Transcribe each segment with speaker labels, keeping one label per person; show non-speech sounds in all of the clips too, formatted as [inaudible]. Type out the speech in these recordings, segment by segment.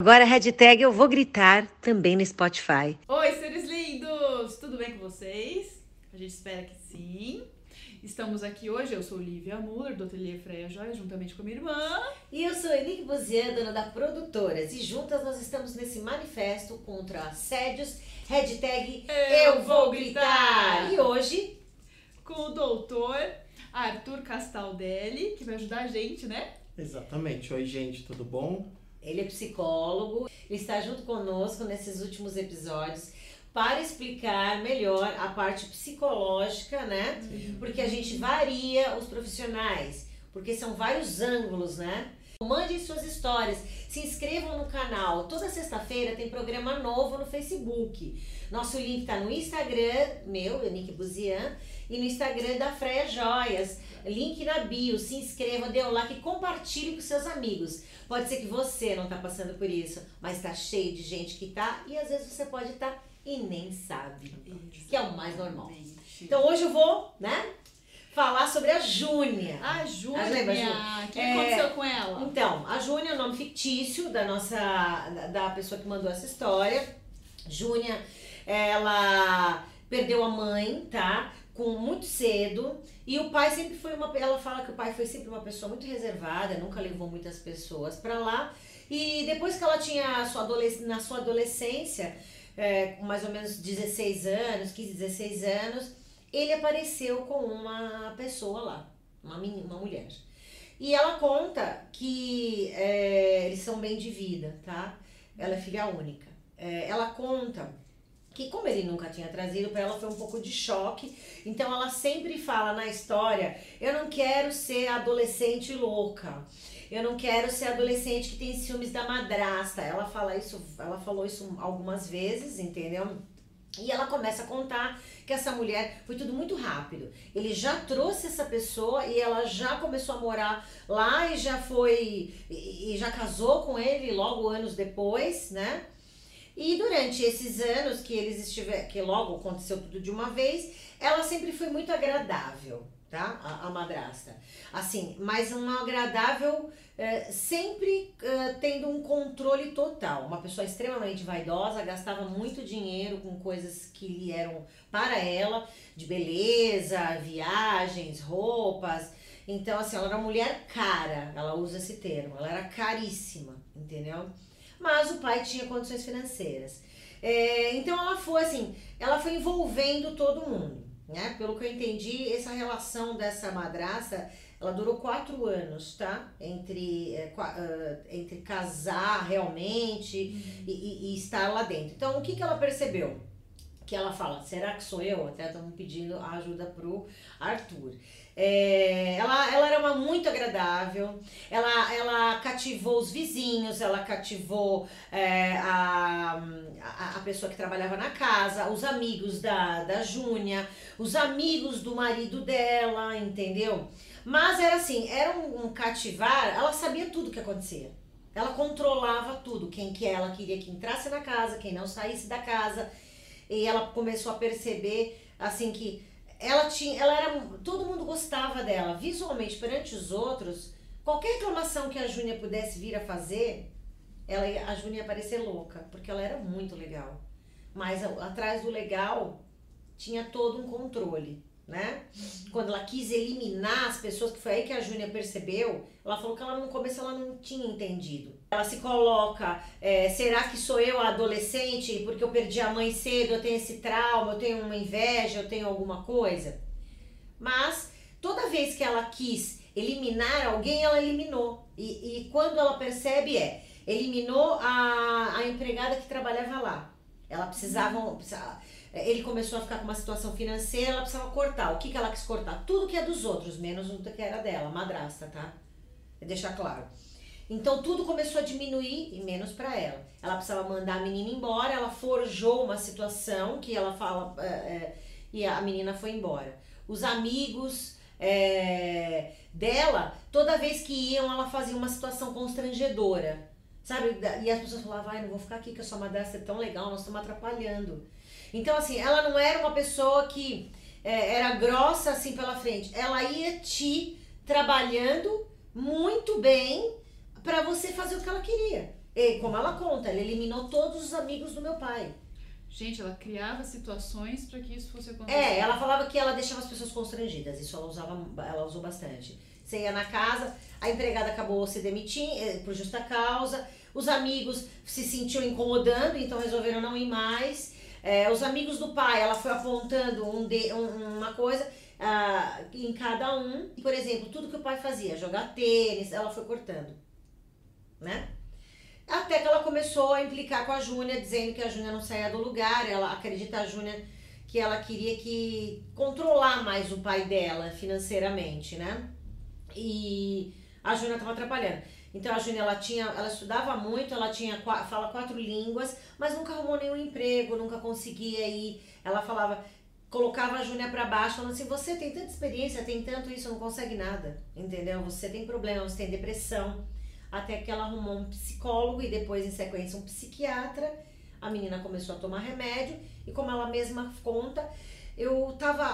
Speaker 1: Agora a hashtag eu vou gritar também no Spotify.
Speaker 2: Oi, seres lindos! Tudo bem com vocês? A gente espera que sim. Estamos aqui hoje, eu sou Lívia Muller, do Ateliê Freia Joia, juntamente com a minha irmã.
Speaker 1: E eu sou Enrique Buzian, dona da Produtoras. E juntas nós estamos nesse manifesto contra assédios, hashtag eu, eu vou gritar. E hoje...
Speaker 2: Com o doutor Arthur Castaldelli, que vai ajudar a gente, né?
Speaker 3: Exatamente. Oi, gente, tudo bom?
Speaker 1: Ele é psicólogo, ele está junto conosco nesses últimos episódios para explicar melhor a parte psicológica, né? Porque a gente varia os profissionais, porque são vários ângulos, né? Mandem suas histórias, se inscrevam no canal. Toda sexta-feira tem programa novo no Facebook. Nosso link está no Instagram, meu, Nick Buzian, e no Instagram da Freia Joias. Link na bio, se inscreva, dê o like e compartilhe com seus amigos. Pode ser que você não está passando por isso, mas está cheio de gente que tá e às vezes você pode estar tá e nem sabe, que é o mais normal. Então hoje eu vou, né? Falar sobre a Júnia.
Speaker 2: A Júnia. O que é, aconteceu com ela?
Speaker 1: Então, a Júnia é o nome fictício da nossa da pessoa que mandou essa história. Júnia, ela perdeu a mãe, tá? Com muito cedo. E o pai sempre foi uma ela fala que o pai foi sempre uma pessoa muito reservada nunca levou muitas pessoas para lá. E depois que ela tinha sua na sua adolescência é, mais ou menos 16 anos 15 16 anos ele apareceu com uma pessoa lá uma menina, uma mulher. E ela conta que é, eles são bem de vida tá? Ela é filha única. É, ela conta que como ele nunca tinha trazido para ela foi um pouco de choque. Então ela sempre fala na história: "Eu não quero ser adolescente louca. Eu não quero ser adolescente que tem ciúmes da madrasta". Ela fala isso, ela falou isso algumas vezes, entendeu? E ela começa a contar que essa mulher foi tudo muito rápido. Ele já trouxe essa pessoa e ela já começou a morar lá e já foi e, e já casou com ele logo anos depois, né? E durante esses anos que eles estiveram, que logo aconteceu tudo de uma vez, ela sempre foi muito agradável, tá? A, a madrasta. Assim, mas uma agradável, é, sempre é, tendo um controle total. Uma pessoa extremamente vaidosa, gastava muito dinheiro com coisas que lhe eram para ela, de beleza, viagens, roupas. Então, assim, ela era uma mulher cara, ela usa esse termo, ela era caríssima, entendeu? Mas o pai tinha condições financeiras. É, então ela foi assim, ela foi envolvendo todo mundo, né? Pelo que eu entendi, essa relação dessa madrasta, ela durou quatro anos, tá? Entre, é, uh, entre casar realmente uhum. e, e, e, estar lá dentro. Então o que, que ela percebeu? Que ela fala, será que sou eu? Até estamos pedindo ajuda pro Arthur. É, ela, ela era uma muito agradável, ela, ela cativou os vizinhos, ela cativou é, a, a, pessoa que trabalhava na casa, os amigos da, da Júnia, os amigos do marido dela, entendeu? Mas era assim, era um, um cativar, ela sabia tudo o que acontecia. Ela controlava tudo, quem que ela queria que entrasse na casa, quem não saísse da casa. E ela começou a perceber assim que ela tinha, ela era, todo mundo gostava dela. Visualmente perante os outros, qualquer reclamação que a Júnia pudesse vir a fazer, ela, a Júnia ia parecer louca, porque ela era muito legal. Mas atrás do legal tinha todo um controle né? Quando ela quis eliminar as pessoas, que foi aí que a Júnia percebeu, ela falou que ela no começo ela não tinha entendido. Ela se coloca, é, será que sou eu a adolescente porque eu perdi a mãe cedo, eu tenho esse trauma, eu tenho uma inveja, eu tenho alguma coisa? Mas toda vez que ela quis eliminar alguém, ela eliminou. E, e quando ela percebe é, eliminou a, a empregada que trabalhava lá. Ela precisava, precisava ele começou a ficar com uma situação financeira, ela precisava cortar. O que, que ela quis cortar? Tudo que é dos outros, menos o que era dela, madrasta, tá? Deixar claro. Então tudo começou a diminuir e menos para ela. Ela precisava mandar a menina embora, ela forjou uma situação que ela fala é, é, e a menina foi embora. Os amigos é, dela, toda vez que iam, ela fazia uma situação constrangedora. Sabe? E as pessoas falavam, vai, não vou ficar aqui que a sua madrasta é tão legal, nós estamos atrapalhando. Então, assim, ela não era uma pessoa que é, era grossa assim pela frente. Ela ia te trabalhando muito bem para você fazer o que ela queria. E, como ela conta, ela eliminou todos os amigos do meu pai.
Speaker 2: Gente, ela criava situações para que isso fosse acontecer.
Speaker 1: É, ela falava que ela deixava as pessoas constrangidas. Isso ela usava, ela usou bastante. Você ia na casa, a empregada acabou se demitindo eh, por justa causa, os amigos se sentiam incomodando, então resolveram não ir mais. É, os amigos do pai, ela foi apontando um de, um, uma coisa uh, em cada um. Por exemplo, tudo que o pai fazia, jogar tênis, ela foi cortando. Né? Até que ela começou a implicar com a Júnia, dizendo que a Júnia não saía do lugar. Ela acredita a Júnia que ela queria que controlar mais o pai dela financeiramente, né? E a Júnia estava atrapalhando. Então a Júnia ela tinha, ela estudava muito, ela tinha fala quatro línguas, mas nunca arrumou nenhum emprego, nunca conseguia ir. Ela falava, colocava a Júnia para baixo, falando assim: "Você tem tanta experiência, tem tanto isso, não consegue nada". Entendeu? Você tem problemas, você tem depressão. Até que ela arrumou um psicólogo e depois em sequência um psiquiatra. A menina começou a tomar remédio e como ela mesma conta, eu tava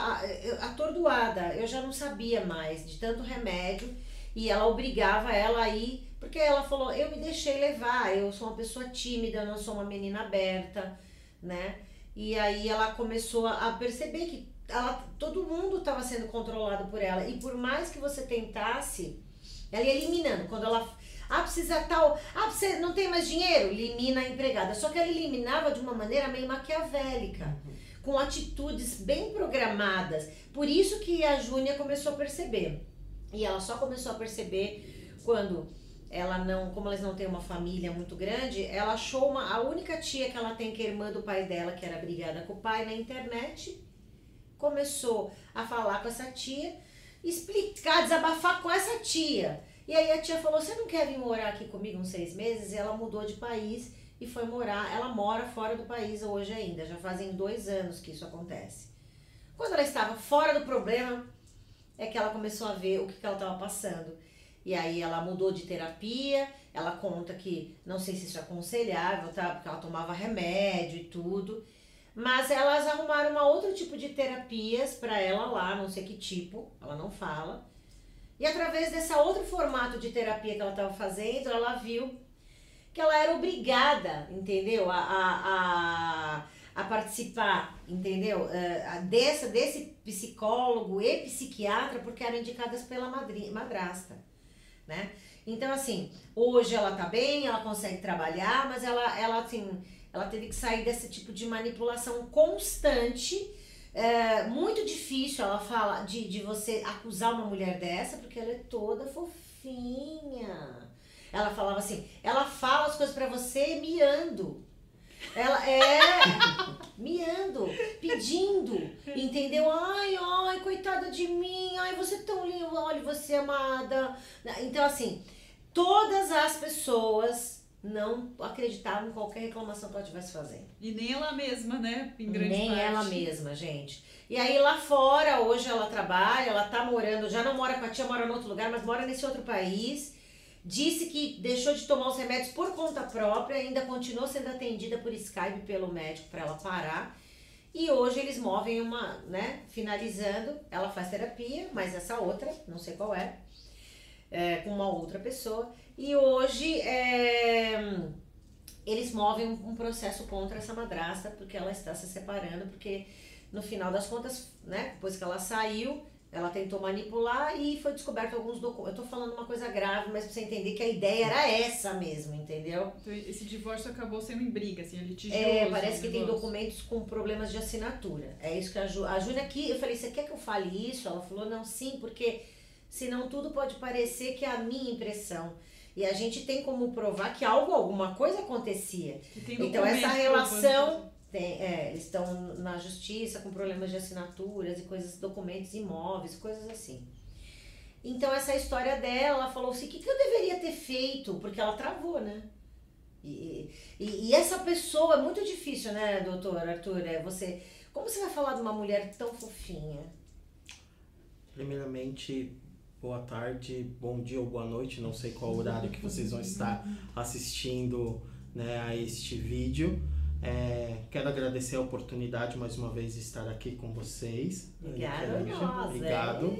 Speaker 1: atordoada, eu já não sabia mais de tanto remédio e ela obrigava ela a ir, porque ela falou: Eu me deixei levar, eu sou uma pessoa tímida, não sou uma menina aberta, né? E aí ela começou a perceber que ela, todo mundo estava sendo controlado por ela, e por mais que você tentasse, ela ia eliminando. Quando ela ah, precisa tal. Ah, você não tem mais dinheiro? Elimina a empregada. Só que ela eliminava de uma maneira meio maquiavélica, com atitudes bem programadas. Por isso que a Júnia começou a perceber. E ela só começou a perceber quando ela não, como elas não têm uma família muito grande, ela achou uma, a única tia que ela tem que é irmã do pai dela, que era brigada com o pai na internet, começou a falar com essa tia, explicar, desabafar com essa tia. E aí a tia falou: Você não quer vir morar aqui comigo uns seis meses? E ela mudou de país e foi morar. Ela mora fora do país hoje ainda, já fazem dois anos que isso acontece. Quando ela estava fora do problema, é que ela começou a ver o que, que ela estava passando. E aí ela mudou de terapia, ela conta que não sei se isso é aconselhável, tá? Porque ela tomava remédio e tudo. Mas elas arrumaram uma outro tipo de terapias para ela lá, não sei que tipo, ela não fala. E através desse outro formato de terapia que ela estava fazendo, ela viu que ela era obrigada, entendeu? A, a, a, a participar, entendeu? Uh, dessa, desse psicólogo e psiquiatra, porque eram indicadas pela madri, madrasta, né? Então, assim, hoje ela tá bem, ela consegue trabalhar, mas ela, ela, assim, ela teve que sair desse tipo de manipulação constante. É muito difícil, ela fala, de, de você acusar uma mulher dessa, porque ela é toda fofinha. Ela falava assim, ela fala as coisas para você miando. Ela é miando, pedindo, entendeu? Ai, ai, coitada de mim, ai, você é tão linda, olha, você é amada. Então, assim, todas as pessoas não acreditavam em qualquer reclamação que ela estivesse fazendo.
Speaker 2: E nem ela mesma, né?
Speaker 1: Em grande nem parte. ela mesma, gente. E aí lá fora, hoje ela trabalha, ela tá morando, já não mora com a tia, mora em outro lugar, mas mora nesse outro país disse que deixou de tomar os remédios por conta própria, ainda continuou sendo atendida por Skype pelo médico para ela parar. E hoje eles movem uma, né? Finalizando, ela faz terapia, mas essa outra, não sei qual é, é com uma outra pessoa. E hoje é, eles movem um processo contra essa madrasta, porque ela está se separando, porque no final das contas, né? Depois que ela saiu, ela tentou manipular e foi descoberto alguns documentos. Eu tô falando uma coisa grave, mas pra você entender que a ideia era essa mesmo, entendeu?
Speaker 2: Então, esse divórcio acabou sendo em briga, assim, litigioso.
Speaker 1: É, parece que tem documentos com problemas de assinatura. É isso que a, Ju, a Júlia aqui, eu falei, você quer que eu fale isso? Ela falou, não, sim, porque senão tudo pode parecer que é a minha impressão. E a gente tem como provar que algo, alguma coisa acontecia. Então essa relação tem, é, estão na justiça com problemas de assinaturas e coisas, documentos imóveis, coisas assim. Então, essa história dela, ela falou assim: o que, que eu deveria ter feito? Porque ela travou, né? E, e, e, essa pessoa é muito difícil, né, doutor Arthur? É você. Como você vai falar de uma mulher tão fofinha?
Speaker 3: Primeiramente, boa tarde, bom dia ou boa noite, não sei qual horário que vocês vão estar assistindo né, a este vídeo. É, quero agradecer a oportunidade mais uma vez de estar aqui com vocês.
Speaker 1: Obrigada, nós,
Speaker 3: Obrigado.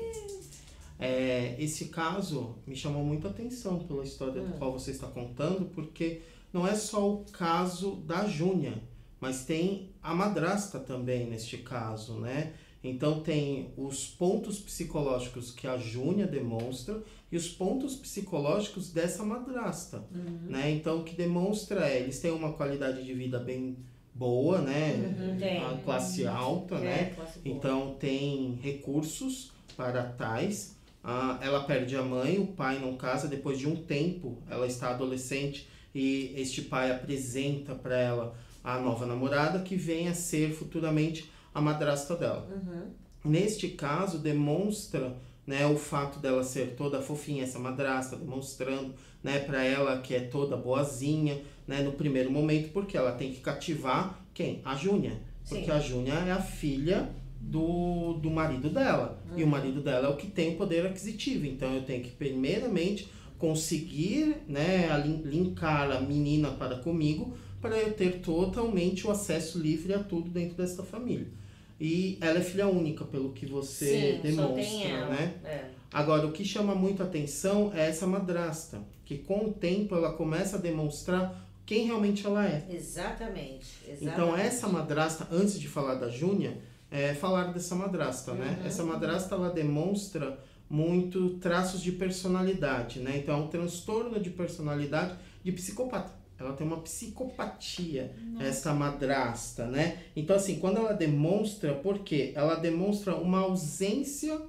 Speaker 3: É. é, esse caso me chamou muita atenção pela história hum. do qual você está contando, porque não é só o caso da Júnia, mas tem a madrasta também neste caso, né? Então tem os pontos psicológicos que a Júnia demonstra e os pontos psicológicos dessa madrasta,
Speaker 1: Uhum.
Speaker 3: né? Então o que demonstra é, eles têm uma qualidade de vida bem boa, né?
Speaker 1: Uhum, tem.
Speaker 3: A classe alta, né?
Speaker 1: É, classe boa.
Speaker 3: Então tem recursos para tais. Ah, ela perde a mãe, o pai não casa. Depois de um tempo, ela está adolescente e este pai apresenta para ela a nova namorada que vem a ser futuramente a madrasta dela.
Speaker 1: Uhum.
Speaker 3: Neste caso, demonstra né, o fato dela ser toda fofinha, essa madrasta, demonstrando né, para ela que é toda boazinha né, no primeiro momento, porque ela tem que cativar quem? A Júnia. Porque
Speaker 1: Sim.
Speaker 3: a Júnia é a filha do, do marido dela. E o marido dela é o que tem o poder aquisitivo. Então eu tenho que, primeiramente, conseguir né, linkar a menina para comigo para eu ter totalmente o acesso livre a tudo dentro desta família. E ela é filha única, pelo que você
Speaker 1: Sim,
Speaker 3: demonstra, né?
Speaker 1: É.
Speaker 3: Agora, o que chama muito atenção é essa madrasta, que com o tempo ela começa a demonstrar quem realmente ela é.
Speaker 1: Exatamente, exatamente.
Speaker 3: Então, essa madrasta, antes de falar da Júnia, é falar dessa madrasta, né?
Speaker 1: Uhum.
Speaker 3: Essa madrasta, ela demonstra muito traços de personalidade, né? Então, é um transtorno de personalidade de psicopata. Ela tem uma psicopatia, essa madrasta, né? Então, assim, quando ela demonstra, por quê? Ela demonstra uma ausência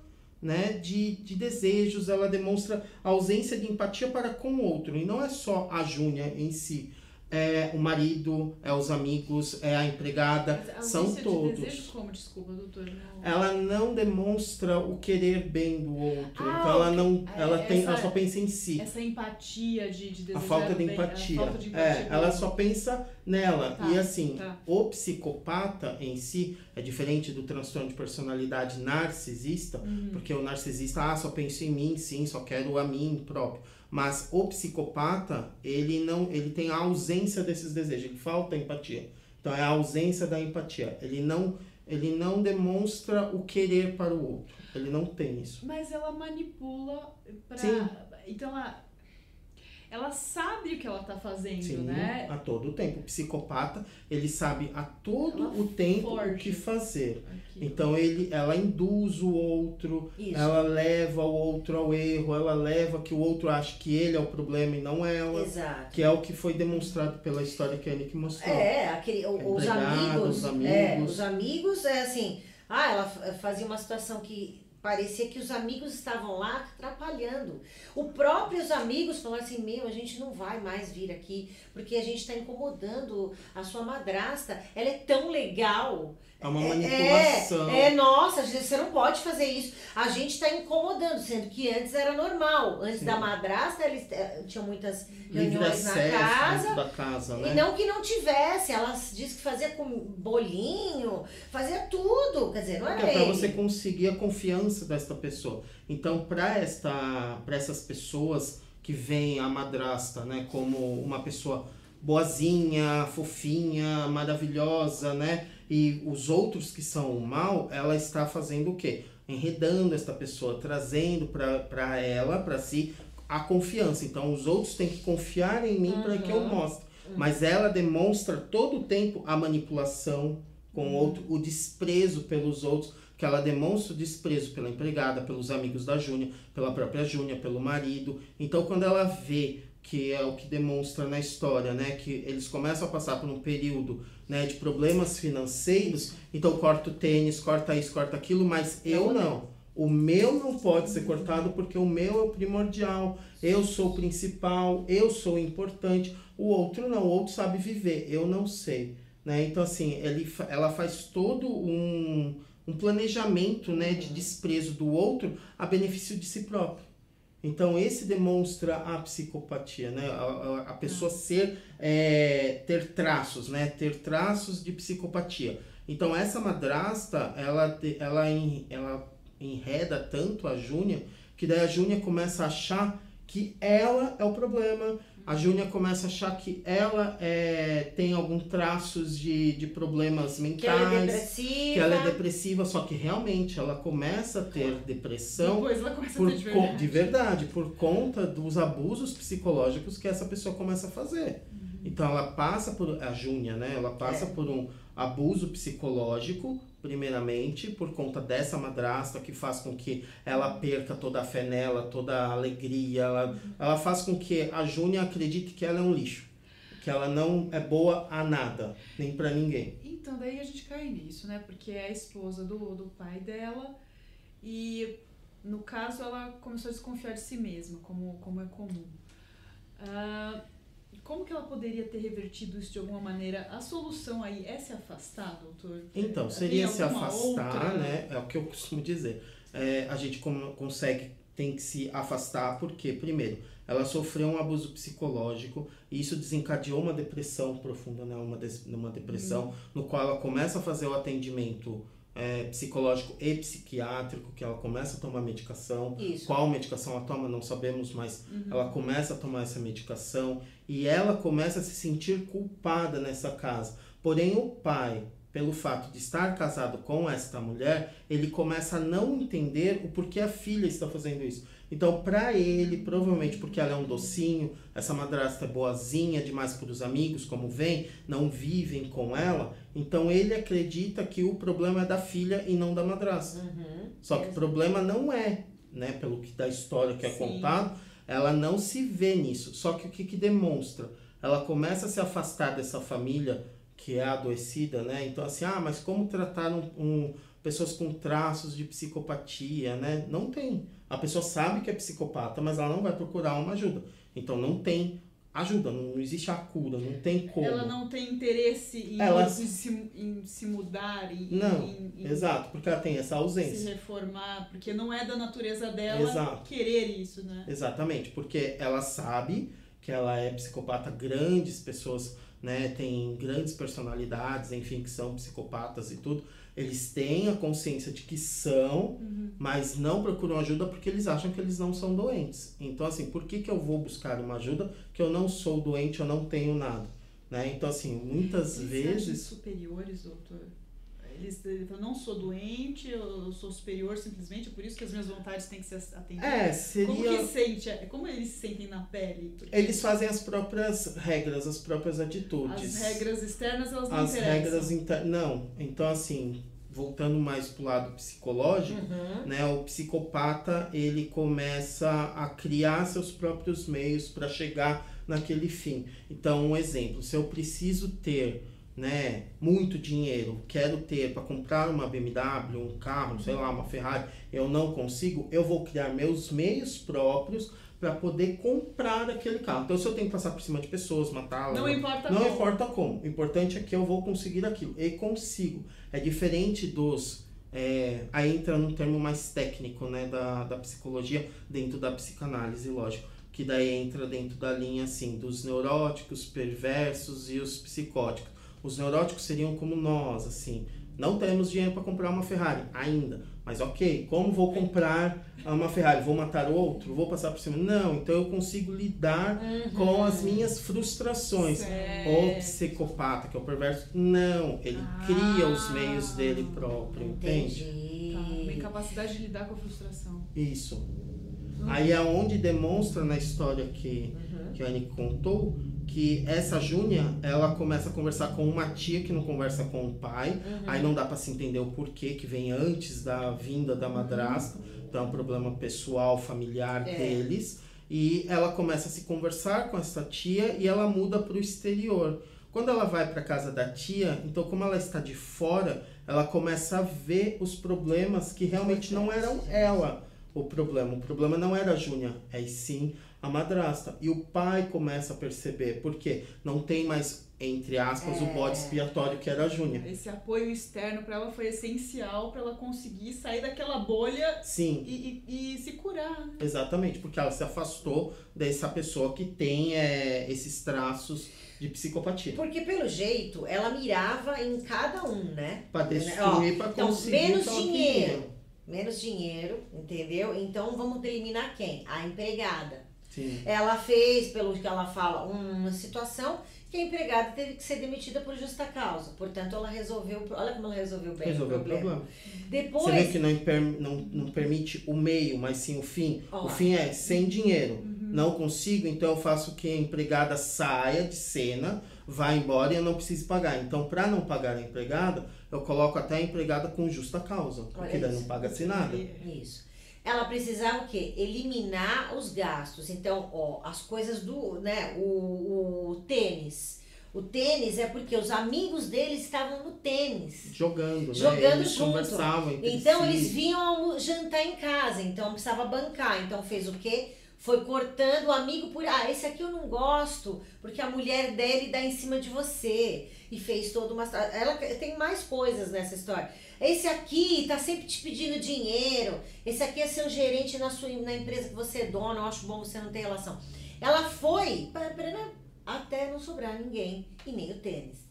Speaker 3: né, de, de desejos, ela demonstra ausência de empatia para com o outro. E não é só a Júnia em si. É o marido, é os amigos, é a empregada,
Speaker 2: Mas
Speaker 3: são
Speaker 2: de
Speaker 3: todos.
Speaker 2: desejo como? Desculpa, doutor. Não...
Speaker 3: Ela não demonstra o querer bem do outro.
Speaker 2: Ah,
Speaker 3: então ela não.
Speaker 2: É,
Speaker 3: Ela, tem, ela
Speaker 2: essa-
Speaker 3: só pensa em si.
Speaker 2: Essa empatia de, de
Speaker 3: A
Speaker 2: desejar
Speaker 3: falta de
Speaker 2: bem,
Speaker 3: empatia.
Speaker 2: A falta de
Speaker 3: É,
Speaker 2: empatia
Speaker 3: ela
Speaker 2: do-
Speaker 3: só pensa nela.
Speaker 2: Tá,
Speaker 3: e assim,
Speaker 2: tá.
Speaker 3: o psicopata em si é diferente do transtorno de personalidade narcisista,
Speaker 2: Uhum.
Speaker 3: porque o narcisista, ah, só penso em mim, sim, só quero a mim próprio. Mas o psicopata, ele não, ele tem a ausência desses desejos, ele falta empatia. Então é a ausência da empatia. Ele não, ele não demonstra o querer para o outro. Ele não tem isso.
Speaker 2: Mas ela manipula.
Speaker 3: Sim.
Speaker 2: Então ela. Ela sabe o que ela tá fazendo,
Speaker 3: Sim,
Speaker 2: né?
Speaker 3: a todo tempo. O psicopata, ele sabe a todo
Speaker 2: Ela
Speaker 3: o tempo o que fazer.
Speaker 2: Aqui.
Speaker 3: Então ele, ela induz o outro,
Speaker 1: Isso.
Speaker 3: ela leva o outro ao erro, ela leva que o outro ache que ele é o problema e não ela.
Speaker 1: Exato.
Speaker 3: Que é o que foi demonstrado pela história que a Nick mostrou.
Speaker 1: É, aquele, o- os amigos,
Speaker 3: os
Speaker 1: É,
Speaker 3: amigos.
Speaker 1: os amigos é assim. Ah, ela fa- fazia uma situação que parecia que os amigos estavam lá atrapalhando. O próprios amigos falaram assim: Meu, a gente não vai mais vir aqui porque a gente está incomodando a sua madrasta. Ela é tão legal.
Speaker 3: É uma
Speaker 1: É,
Speaker 3: manipulação.
Speaker 1: É, nossa, você não pode fazer isso. A gente está incomodando, sendo que antes era normal. Antes
Speaker 3: Sim.
Speaker 1: da madrasta, eles eh, tinham muitas reuniões na casa.
Speaker 3: da casa, né?
Speaker 1: E não que não tivesse, ela disse que fazia com bolinho, fazia tudo. Quer dizer, não era
Speaker 3: É para
Speaker 1: ele.
Speaker 3: você conseguir a confiança desta pessoa. Então, para esta, para essas pessoas que veem a madrasta, né, como uma pessoa boazinha, fofinha, maravilhosa, né, e os outros que são o mal, ela está fazendo o quê? Enredando esta pessoa, trazendo para ela, para si, a confiança. Então, os outros têm que confiar em mim para que eu
Speaker 1: Uhum.
Speaker 3: mostre. Mas ela demonstra todo o tempo a manipulação com o outro, o desprezo pelos outros, que ela demonstra o desprezo pela empregada, pelos amigos da Júnia, pela própria Júnia, pelo marido. Então, quando ela vê que é o que demonstra na história, né, que eles começam a passar por um período, né, de problemas financeiros, então corta o tênis, corta isso, corta aquilo, mas eu não. O meu não pode ser cortado porque o meu é o primordial. Eu sou o principal, eu sou o importante. O outro não, o outro sabe viver, eu não sei. Né? Então, assim, ele, ela faz todo um, um planejamento né, de desprezo do outro a benefício de si próprio. Então, esse demonstra a psicopatia, né? A, a, pessoa ser, é, ter traços, né? Ter traços de psicopatia. Então, essa madrasta, ela, ela, ela enreda tanto a Júnia, que daí a Júnia começa a achar que ela é o problema. A Júnia começa a achar que ela é, tem algum traços de, de problemas
Speaker 1: Que ela é
Speaker 3: mentais,
Speaker 1: depressiva.
Speaker 3: que ela é depressiva, só que realmente ela começa a ter depressão
Speaker 2: Depois ela começa
Speaker 3: por
Speaker 2: a ter de verdade.
Speaker 3: de verdade, por conta dos abusos psicológicos que essa pessoa começa a fazer. Então ela passa por a Júnia, né? Ela passa
Speaker 1: É.
Speaker 3: por um abuso psicológico, primeiramente, por conta dessa madrasta que faz com que ela perca toda a fé nela, toda a alegria. Ela, ela faz com que a Júnia acredite que ela é um lixo, que ela não é boa a nada, nem pra ninguém.
Speaker 2: Então, daí a gente cai nisso, né? Porque é a esposa do, do pai dela e, no caso, ela começou a desconfiar de si mesma, como, como é comum. Ah, como que ela poderia ter revertido isso de alguma maneira? A solução aí é se afastar, doutor?
Speaker 3: Então, seria se afastar,
Speaker 2: outra-
Speaker 3: né? É o que eu costumo dizer. É, a gente consegue, tem que se afastar porque, primeiro, ela sofreu um abuso psicológico e isso desencadeou uma depressão profunda, né? Uma, des- uma depressão, no qual ela começa a fazer o atendimento é, psicológico e psiquiátrico, que ela começa a tomar medicação.
Speaker 1: Isso.
Speaker 3: Qual medicação ela toma, não sabemos, mas
Speaker 2: Uhum.
Speaker 3: ela começa a tomar essa medicação e ela começa a se sentir culpada nessa casa. Porém, o pai, pelo fato de estar casado com esta mulher, ele começa a não entender o porquê a filha está fazendo isso. Então, para ele, provavelmente porque ela é um docinho, essa madrasta é boazinha demais para os amigos, como vem, não vivem com ela, então ele acredita que o problema é da filha e não da madrasta.
Speaker 1: Uhum.
Speaker 3: Só que o problema não é, né, pelo que da história que é
Speaker 2: Sim.
Speaker 3: contado, ela não se vê nisso. Só que o que, que demonstra? Ela começa a se afastar dessa família que é adoecida, né? Então assim, ah, mas como tratar um, um- pessoas com traços de psicopatia, né? Não tem. A pessoa sabe que é psicopata, mas ela não vai procurar uma ajuda. Então não tem ajuda, não existe a cura, não tem como.
Speaker 2: Ela não tem interesse em,
Speaker 3: Ela-
Speaker 2: se, em se mudar e
Speaker 3: Não,
Speaker 2: em, em
Speaker 3: Exato, porque ela tem essa
Speaker 2: se
Speaker 3: ausência.
Speaker 2: reformar, porque não é da natureza dela
Speaker 3: Exato.
Speaker 2: querer isso, né?
Speaker 3: Exatamente, porque ela sabe que ela é psicopata, grandes pessoas, né, têm grandes personalidades, enfim, que são psicopatas e tudo. Eles têm a consciência de que são, mas não procuram ajuda porque eles acham que eles não são doentes. Então, assim, por que, que eu vou buscar uma ajuda que eu não sou doente, eu não tenho nada? Né? Então, assim, muitas
Speaker 2: Eles
Speaker 3: vezes.
Speaker 2: superiores, doutor. Eles, ele fala, não sou doente, eu sou superior simplesmente, é por isso que as minhas vontades têm que ser atendidas.
Speaker 3: É,
Speaker 2: Como
Speaker 3: seria.
Speaker 2: que sente? é, Como eles se sentem na pele? Porque
Speaker 3: Eles fazem as próprias regras, as próprias atitudes.
Speaker 2: as regras externas elas não
Speaker 3: as
Speaker 2: interessam.
Speaker 3: regras inter... não então assim voltando mais pro lado psicológico
Speaker 1: Uhum.
Speaker 3: né o psicopata ele começa a criar seus próprios meios para chegar naquele fim então um exemplo se eu preciso ter né muito dinheiro quero ter para comprar uma BMW um carro sei lá uma Ferrari eu não consigo eu vou criar meus meios próprios para poder comprar aquele carro então se eu tenho que passar por cima de pessoas matá-las
Speaker 2: Não importa
Speaker 3: não
Speaker 2: como.
Speaker 3: importa como. O importante é que eu vou conseguir aquilo. E consigo. É diferente dos. é, aí entra num termo mais técnico né, da, da psicologia, dentro da psicanálise, lógico. Que daí entra dentro da linha assim, dos neuróticos, perversos e os psicóticos. Os neuróticos seriam como nós, assim. Não temos dinheiro para comprar uma Ferrari ainda. Mas ok, como vou comprar uma Ferrari? Vou matar outro? Vou passar por cima? Não, então eu consigo lidar com as minhas frustrações.
Speaker 2: Certo.
Speaker 3: O psicopata, que é o perverso, não, ele
Speaker 2: Ah.
Speaker 3: cria os meios dele próprio, entende?
Speaker 1: Entendi.
Speaker 2: Tá, uma incapacidade de lidar com a frustração.
Speaker 3: Isso. Aí é onde demonstra na história que,
Speaker 1: Uhum.
Speaker 3: que a Anne contou que essa Júnia, ela começa a conversar com uma tia que não conversa com o pai.
Speaker 1: Uhum.
Speaker 3: Aí não dá pra se entender o porquê que vem antes da vinda da madrasta. Então é um problema pessoal, familiar
Speaker 1: É.
Speaker 3: deles. E ela começa a se conversar com essa tia e ela muda pro exterior. Quando ela vai para casa da tia, então como ela está de fora, ela começa a ver os problemas que realmente não eram ela o problema. O problema não era a Júnia, é sim a madrasta. E o pai começa a perceber, porque não tem mais, entre aspas, o bode expiatório que era a Júnia.
Speaker 2: Esse apoio externo para ela foi essencial para ela conseguir sair daquela bolha
Speaker 3: Sim,
Speaker 2: e, e- e se curar. né?
Speaker 3: exatamente, porque ela se afastou dessa pessoa que tem é, esses traços de psicopatia.
Speaker 1: Porque pelo jeito ela mirava em cada um, né?
Speaker 3: Pra
Speaker 1: Ó,
Speaker 3: destruir, pra
Speaker 1: então,
Speaker 3: conseguir
Speaker 1: menos
Speaker 3: o que ela
Speaker 1: dinheiro. Menos dinheiro, entendeu? Então vamos eliminar quem? A empregada.
Speaker 3: Sim.
Speaker 1: Ela fez, pelo que ela fala, uma situação que a empregada teve que ser demitida por justa causa. Portanto, ela resolveu. Olha como ela resolveu bem
Speaker 3: Resolveu
Speaker 1: o
Speaker 3: o
Speaker 1: problema.
Speaker 3: problema. Você
Speaker 1: Depois.
Speaker 3: vê que não, não, não permite o meio, mas sim o fim.
Speaker 1: Ó.
Speaker 3: O fim é sem dinheiro.
Speaker 1: Uhum.
Speaker 3: Não consigo, então eu faço que a empregada saia de cena, vá embora e eu não preciso pagar. Então, para não pagar a empregada, eu coloco até a empregada com justa causa, porque daí não paga-se nada.
Speaker 1: Isso. Ela precisava o quê? Eliminar os gastos. Então, ó, as coisas do, né, o, o tênis. O tênis é porque os amigos deles estavam no tênis.
Speaker 3: Jogando, né?
Speaker 1: Jogando
Speaker 3: Eles
Speaker 1: junto.
Speaker 3: conversavam entre
Speaker 1: Então
Speaker 3: si.
Speaker 1: eles vinham jantar em casa, então precisava bancar. Então fez o quê? Foi cortando o amigo por. Ah, esse aqui eu não gosto, porque a mulher dele dá em cima de você. E fez toda uma. Ela tem mais coisas nessa história. Esse aqui tá sempre te pedindo dinheiro. Esse aqui é seu gerente na, sua, na empresa que você é dono. Eu acho bom você não ter relação. Ela foi pra- até não sobrar ninguém. E nem o tênis.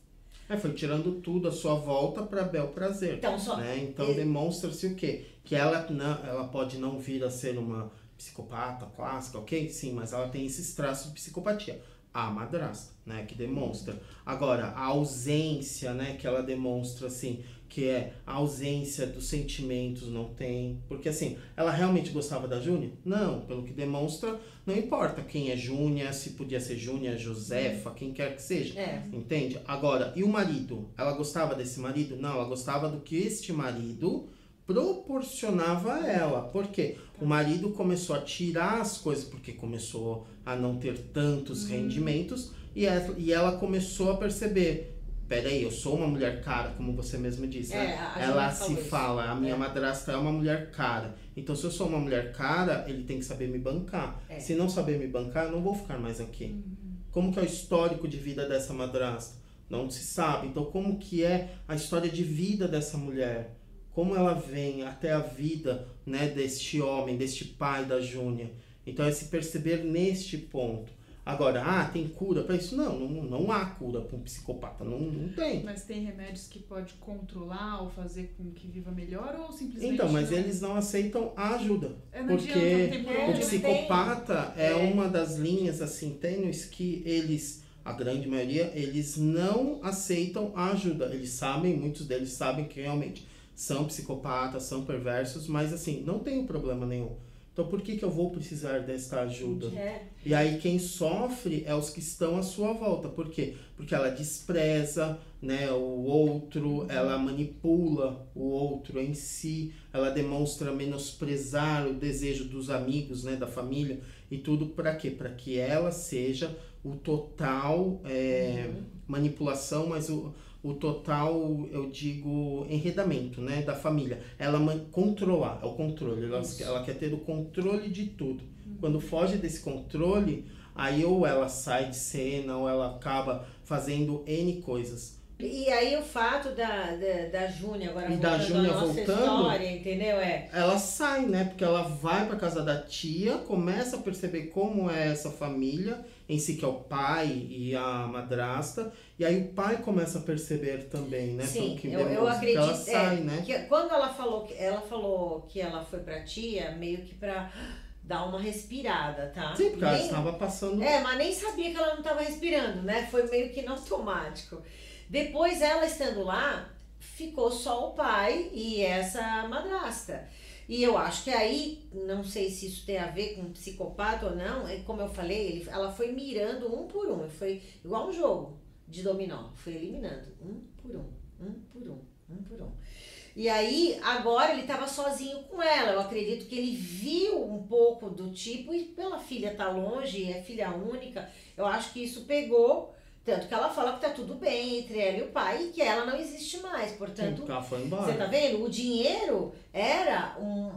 Speaker 3: É, foi tirando tudo à sua volta para bel prazer.
Speaker 1: Então, só.
Speaker 3: né? Então
Speaker 1: Ele-
Speaker 3: demonstra-se o quê? Que ela, não, ela pode não vir a ser uma psicopata clássica, ok? Sim, mas ela tem esses traços de psicopatia. A madrasta, né? Que demonstra. Agora, a ausência, né? Que ela demonstra, assim, que é a ausência dos sentimentos, não tem. Porque, assim, ela realmente gostava da Júnia? Não, pelo que demonstra, não importa quem é Júnia, se podia ser Júnia, Josefa, quem quer que seja.
Speaker 1: É.
Speaker 3: Entende? Agora, e o marido? Ela gostava desse marido? Não, ela gostava do que este marido proporcionava a ela. Por quê? O marido começou a tirar as coisas porque começou a não ter tantos rendimentos e ela, e ela começou a perceber. Peraí, eu sou uma mulher cara, como você mesma disse.
Speaker 1: É,
Speaker 3: né?
Speaker 1: a- a
Speaker 3: ela se fala, a minha
Speaker 1: É.
Speaker 3: madrasta é uma mulher cara. Então, se eu sou uma mulher cara, ele tem que saber me bancar.
Speaker 1: É.
Speaker 3: Se não saber me bancar, eu não vou ficar mais aqui. Como que é o histórico de vida dessa madrasta? Não se sabe. Então, como que é a história de vida dessa mulher? Como ela vem até a vida né, deste homem, deste pai da Júnia? Então, é se perceber neste ponto. Agora, ah, tem cura para isso? Não, não, não há cura para um psicopata. Não, não tem.
Speaker 2: Mas tem remédios que pode controlar ou fazer com que viva melhor ou simplesmente.
Speaker 3: Então, mas
Speaker 2: não?
Speaker 3: eles não aceitam a ajuda.
Speaker 2: É,
Speaker 3: porque
Speaker 2: adianta, não tem por
Speaker 1: É,
Speaker 3: O
Speaker 2: né?
Speaker 3: psicopata é.
Speaker 1: É.
Speaker 3: uma das linhas assim tênues que eles, a grande maioria, eles não aceitam a ajuda. Eles sabem, muitos deles sabem que realmente são psicopatas, são perversos, mas assim, não tem problema nenhum. Então por que, que eu vou precisar desta ajuda?
Speaker 1: É.
Speaker 3: E aí quem sofre é os que estão à sua volta. Por quê? Porque ela despreza né, o outro, ela manipula o outro em si, ela demonstra menosprezar o desejo dos amigos, né, da família e tudo para quê? Para que ela seja o total é, manipulação, mas o, o total, eu digo, enredamento, né, da família. Ela controlar, é o controle. Ela, ela quer ter o controle de tudo. Quando foge desse controle, aí ou ela sai de cena ou ela acaba fazendo N coisas.
Speaker 1: E aí o fato da, da, da Júnia agora
Speaker 3: E da
Speaker 1: voltando
Speaker 3: Júnia voltando?
Speaker 1: história, entendeu? É.
Speaker 3: Ela sai, né? Porque ela vai pra casa da tia, começa a perceber como é essa família, em si que é o pai e a madrasta, e aí o pai começa a perceber também, né?
Speaker 1: Sim,
Speaker 3: que
Speaker 1: eu, eu
Speaker 3: demonstra, que
Speaker 1: acredito.
Speaker 3: ela sai,
Speaker 1: é,
Speaker 3: né?
Speaker 1: que quando ela falou que ela falou que ela foi pra tia, meio que pra dar uma respirada, tá?
Speaker 3: Sim, porque ela
Speaker 1: Nem-
Speaker 3: estava passando.
Speaker 1: É, mas nem sabia que ela não estava respirando, né? Foi meio que no automático. Depois, ela estando lá, ficou só o pai e essa madrasta. E eu acho que aí, não sei se isso tem a ver com psicopata ou não, é como eu falei, ele- ela foi mirando um por um. Foi igual um jogo de dominó. Foi eliminando um por um, um por um, um por um. E aí, agora ele estava sozinho com ela. Eu acredito que ele viu um pouco do tipo, e pela filha estar longe, é filha única, eu acho que isso pegou. Tanto que ela fala que tá tudo bem entre ela e o pai e que ela não existe mais.
Speaker 3: Sim,
Speaker 1: Portanto,
Speaker 3: porque ela foi
Speaker 1: você
Speaker 3: embora.
Speaker 1: tá vendo? O dinheiro era um.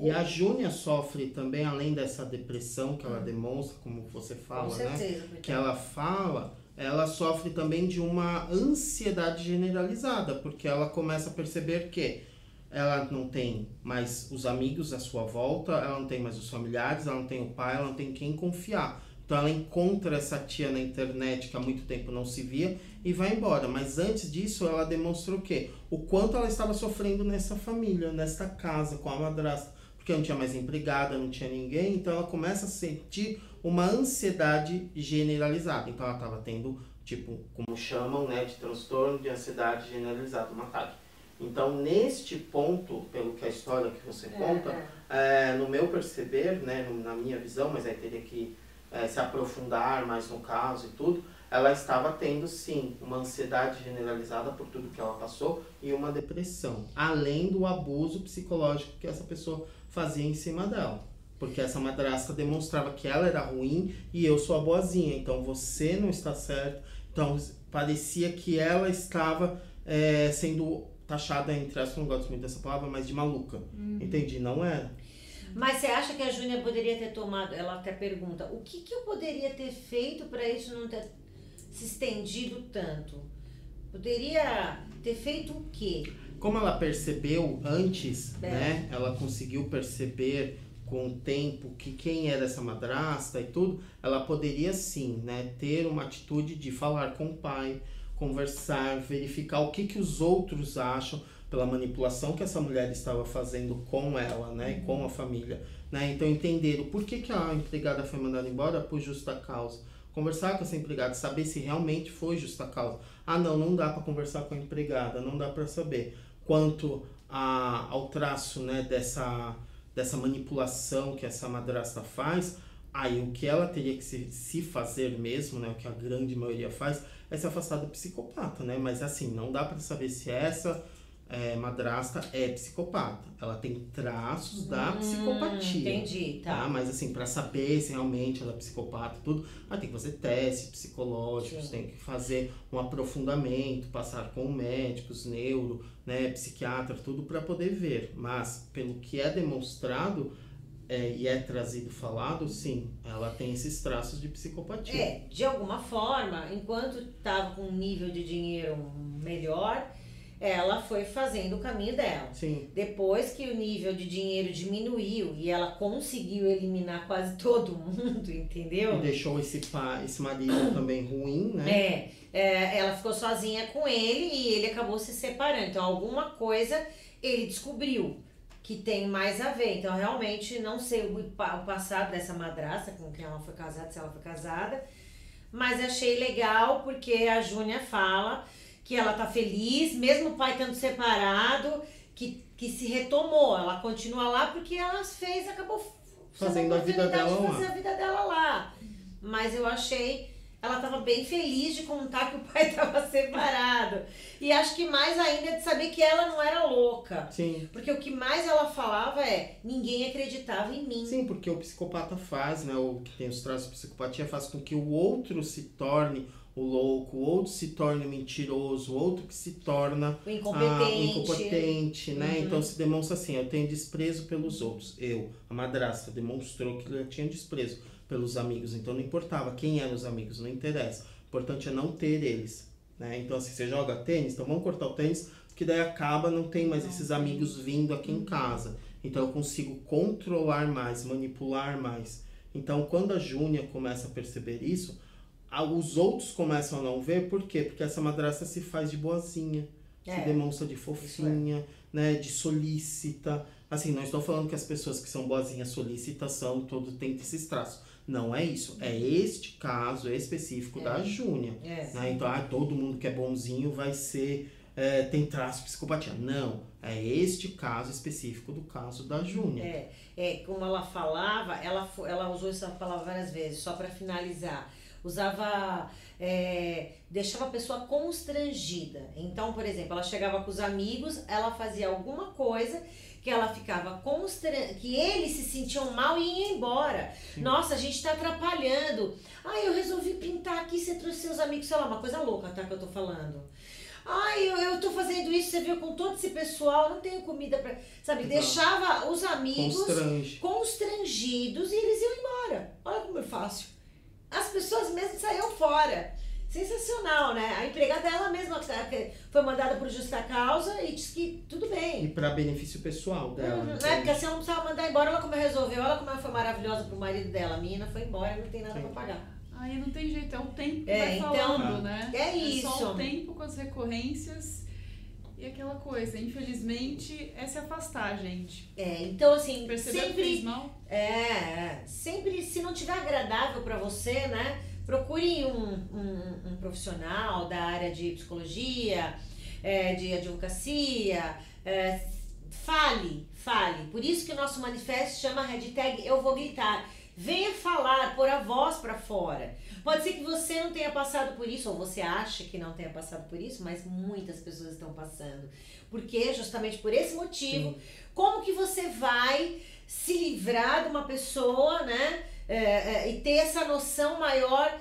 Speaker 3: E a Júnia sofre também, além dessa depressão que ela demonstra, como você
Speaker 1: Com
Speaker 3: fala, né?
Speaker 1: certeza.
Speaker 3: que ela fala, ela sofre também de uma ansiedade generalizada, porque ela começa a perceber que ela não tem mais os amigos à sua volta, ela não tem mais os familiares, ela não tem o pai, ela não tem quem confiar. Então ela encontra essa tia na internet que há muito tempo não se via e vai embora. Mas antes disso, ela demonstra o quê? O quanto ela estava sofrendo nessa família, nesta casa, com a madrasta. Porque não tinha mais empregada, não tinha ninguém, então ela começa a sentir uma ansiedade generalizada. Então ela estava tendo, tipo, como chamam, né, de transtorno de ansiedade generalizada, um ataque. Então, neste ponto, pelo que a história que você conta,
Speaker 1: É,
Speaker 3: é, no meu perceber, né, na minha visão, mas aí teria que é, se aprofundar mais no caso e tudo, ela estava tendo sim uma ansiedade generalizada por tudo que ela passou e uma depressão, além do abuso psicológico que essa pessoa fazia em cima dela. Porque essa madrasta demonstrava que ela era ruim e eu sou a boazinha, então você não está certo. Então parecia que ela estava é, sendo taxada, entre aspas, não gosto muito dessa palavra, mas de maluca. Entendi, não era.
Speaker 1: Mas você acha que a Júnia poderia ter tomado? Ela até pergunta: o que, que eu poderia ter feito para isso não ter se estendido tanto? Poderia ter feito o quê?
Speaker 3: Como ela percebeu antes,
Speaker 1: É.
Speaker 3: né? Ela conseguiu perceber com o tempo que quem era essa madrasta e tudo, ela poderia sim, né, ter uma atitude de falar com o pai, conversar, verificar o que que os outros acham pela manipulação que essa mulher estava fazendo com ela, né, e com a família, né? Então entender o porquê que a empregada foi mandada embora por justa causa. Conversar com essa empregada, saber se realmente foi justa causa. Ah, não, não dá para conversar com a empregada, não dá para saber quanto a, ao traço né, dessa, dessa manipulação que essa madrasta faz, aí o que ela teria que se, se fazer mesmo, né, o que a grande maioria faz, é se afastar do psicopata, né? Mas assim, não dá para saber se essa é, madrasta é psicopata. Ela tem traços da
Speaker 1: Hum,
Speaker 3: psicopatia.
Speaker 1: Entendi,
Speaker 3: Tá,
Speaker 1: tá.
Speaker 3: mas assim, para saber se realmente ela é psicopata tudo, aí tem que fazer testes psicológicos,
Speaker 1: Sim.
Speaker 3: tem que fazer um aprofundamento, passar com médicos, neuro, né, psiquiatra, tudo para poder ver. Mas pelo que é demonstrado é, e é trazido falado, sim, ela tem esses traços de psicopatia.
Speaker 1: É, de alguma forma, enquanto estava com um nível de dinheiro melhor, ela foi fazendo o caminho dela.
Speaker 3: Sim,
Speaker 1: Depois que o nível de dinheiro diminuiu e ela conseguiu eliminar quase [laughs] todo mundo, entendeu?
Speaker 3: e deixou esse, pa, esse marido [coughs] também ruim, né?
Speaker 1: É, é, ela ficou sozinha com ele e ele acabou se separando. Então, alguma coisa ele descobriu que tem mais a ver. Então, realmente, não sei o, o passado dessa madrasta com quem ela foi casada, se ela foi casada. Mas achei legal porque a Júnia fala que ela tá feliz, mesmo o pai tendo separado, que, que se retomou. Ela continua lá porque ela fez, acabou
Speaker 3: Fazendo a vida dela
Speaker 1: de
Speaker 3: lá.
Speaker 1: fazer a vida dela lá. Mas eu achei ela estava bem feliz de contar que o pai [laughs] estava separado. E acho que mais ainda de saber que ela não era louca.
Speaker 3: Sim.
Speaker 1: Porque o que mais ela falava é: ninguém acreditava em mim.
Speaker 3: Sim, porque o psicopata faz, né? O que tem os traços de psicopatia faz com que o outro se torne o louco, outro se torne o mentiroso, outro que se torna
Speaker 1: O
Speaker 3: ah,
Speaker 1: incompetente.
Speaker 3: incompetente, né?
Speaker 1: Uhum.
Speaker 3: Então se demonstra assim, eu tenho desprezo pelos outros. Eu, a madrasta, demonstrou que ela tinha desprezo pelos amigos. Então não importava quem eram os amigos, não interessa. O importante é não ter eles, né? Então assim, você joga tênis, então vamos cortar o tênis, porque daí acaba, não tem mais esses amigos vindo aqui em casa. Então eu consigo controlar mais, manipular mais. Então quando a Júnia começa a perceber isso, os outros começam a não ver, por quê? Porque essa madrasta se faz de boazinha, se
Speaker 1: É.
Speaker 3: demonstra de fofinha, né, de solícita. Assim, não estou falando que as pessoas que são boazinhas solícitas são, todo tem esses traços. Não é isso. É este caso específico da Júnia.
Speaker 1: É.
Speaker 3: Né? Então, ah, todo mundo que é bonzinho vai ser. é, tem traço de psicopatia. Não. É este caso específico do caso da Júnia.
Speaker 1: É, é, como ela falava, ela, ela usou essa palavra várias vezes, só para finalizar. Usava. é, deixava a pessoa constrangida. Então, por exemplo, ela chegava com os amigos, ela fazia alguma coisa que ela ficava constrangida, que eles se sentiam mal e iam embora.
Speaker 3: Sim.
Speaker 1: Nossa, a gente tá atrapalhando. Ah, eu resolvi pintar aqui, você trouxe seus amigos, sei lá, uma coisa louca, tá, que eu tô falando. Ai, eu, eu tô fazendo isso, você viu, com todo esse pessoal, não tenho comida pra. Sabe,
Speaker 3: Exato.
Speaker 1: deixava os amigos
Speaker 3: Constrange.
Speaker 1: constrangidos e eles iam embora. Olha como é fácil. As pessoas mesmo saíam fora. Sensacional, né? A empregada ela mesma que foi mandada por justa causa e disse que tudo
Speaker 3: E
Speaker 1: bem.
Speaker 3: para benefício pessoal dela.
Speaker 1: Uhum,
Speaker 3: entende?
Speaker 1: é, porque assim ela não precisava mandar embora, olha como ela resolveu, olha como ela foi maravilhosa pro marido dela. A menina foi embora, não tem nada pra pagar.
Speaker 2: Aí não tem jeito, é o tempo que
Speaker 1: É,
Speaker 2: vai
Speaker 1: então,
Speaker 2: falando, né?
Speaker 1: é
Speaker 2: só
Speaker 1: isso.
Speaker 2: o tempo com as recorrências e aquela coisa. Infelizmente, é se afastar, gente.
Speaker 1: É, então assim,
Speaker 2: que
Speaker 1: sempre
Speaker 2: fez mal.
Speaker 1: É, é. sempre se não tiver agradável pra você, né? Procure um, um, um profissional da área de psicologia, é, de advocacia. É, fale, fale. Por isso que o nosso manifesto chama hashtag Eu Vou Gritar. Venha falar, pôr a voz para fora. Pode ser que você não tenha passado por isso, ou você acha que não tenha passado por isso, mas muitas pessoas estão passando. Porque justamente por esse motivo, Sim. como que você vai se livrar de uma pessoa, né? É, é, e ter essa noção maior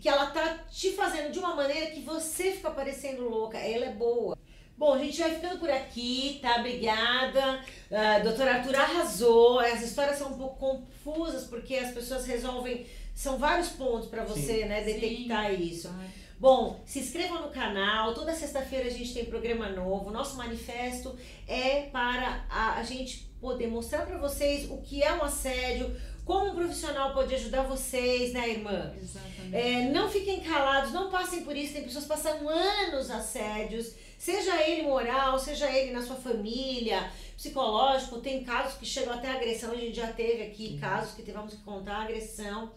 Speaker 1: que ela tá te fazendo de uma maneira que você fica parecendo louca. Ela é boa. Bom, a gente vai ficando por aqui, tá? Obrigada. Uh, doutor Arthur arrasou. As histórias são um pouco confusas porque as pessoas resolvem. São vários pontos para você, Sim. né, detectar Sim. isso. Ai. Bom, se inscrevam no canal. Toda sexta-feira a gente tem programa novo. Nosso manifesto é para a, a gente poder mostrar para vocês o que é um assédio, como um profissional pode ajudar vocês, né, irmã?
Speaker 2: Exatamente.
Speaker 1: É, não fiquem calados, não passem por isso. Tem pessoas que passam anos assédios, seja ele moral, seja ele na sua família, psicológico. Tem casos que chegam até agressão. A gente já teve aqui casos que tivemos que contar agressão.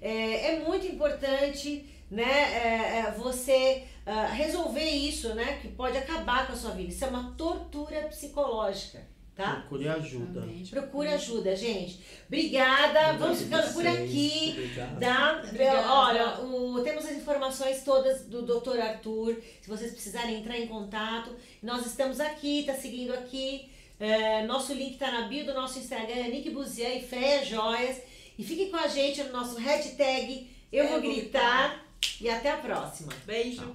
Speaker 1: É, é muito importante né, é, é você uh, resolver isso, né, que pode acabar com a sua vida. Isso é uma tortura psicológica tá?
Speaker 3: Procure ajuda.
Speaker 1: Procure ajuda, gente. Obrigada. Vamos ficando por aqui.
Speaker 3: Obrigado.
Speaker 1: Tá? Obrigada. Olha, o, temos as informações todas do Dr. Arthur. Se vocês precisarem entrar em contato, nós estamos aqui, tá seguindo aqui. É, nosso link tá na bio do nosso Instagram, é Nick Buzian e Freia Joias. E fique com a gente no nosso hashtag Eu, Eu Vou gritar. gritar. E até a próxima.
Speaker 2: Beijo.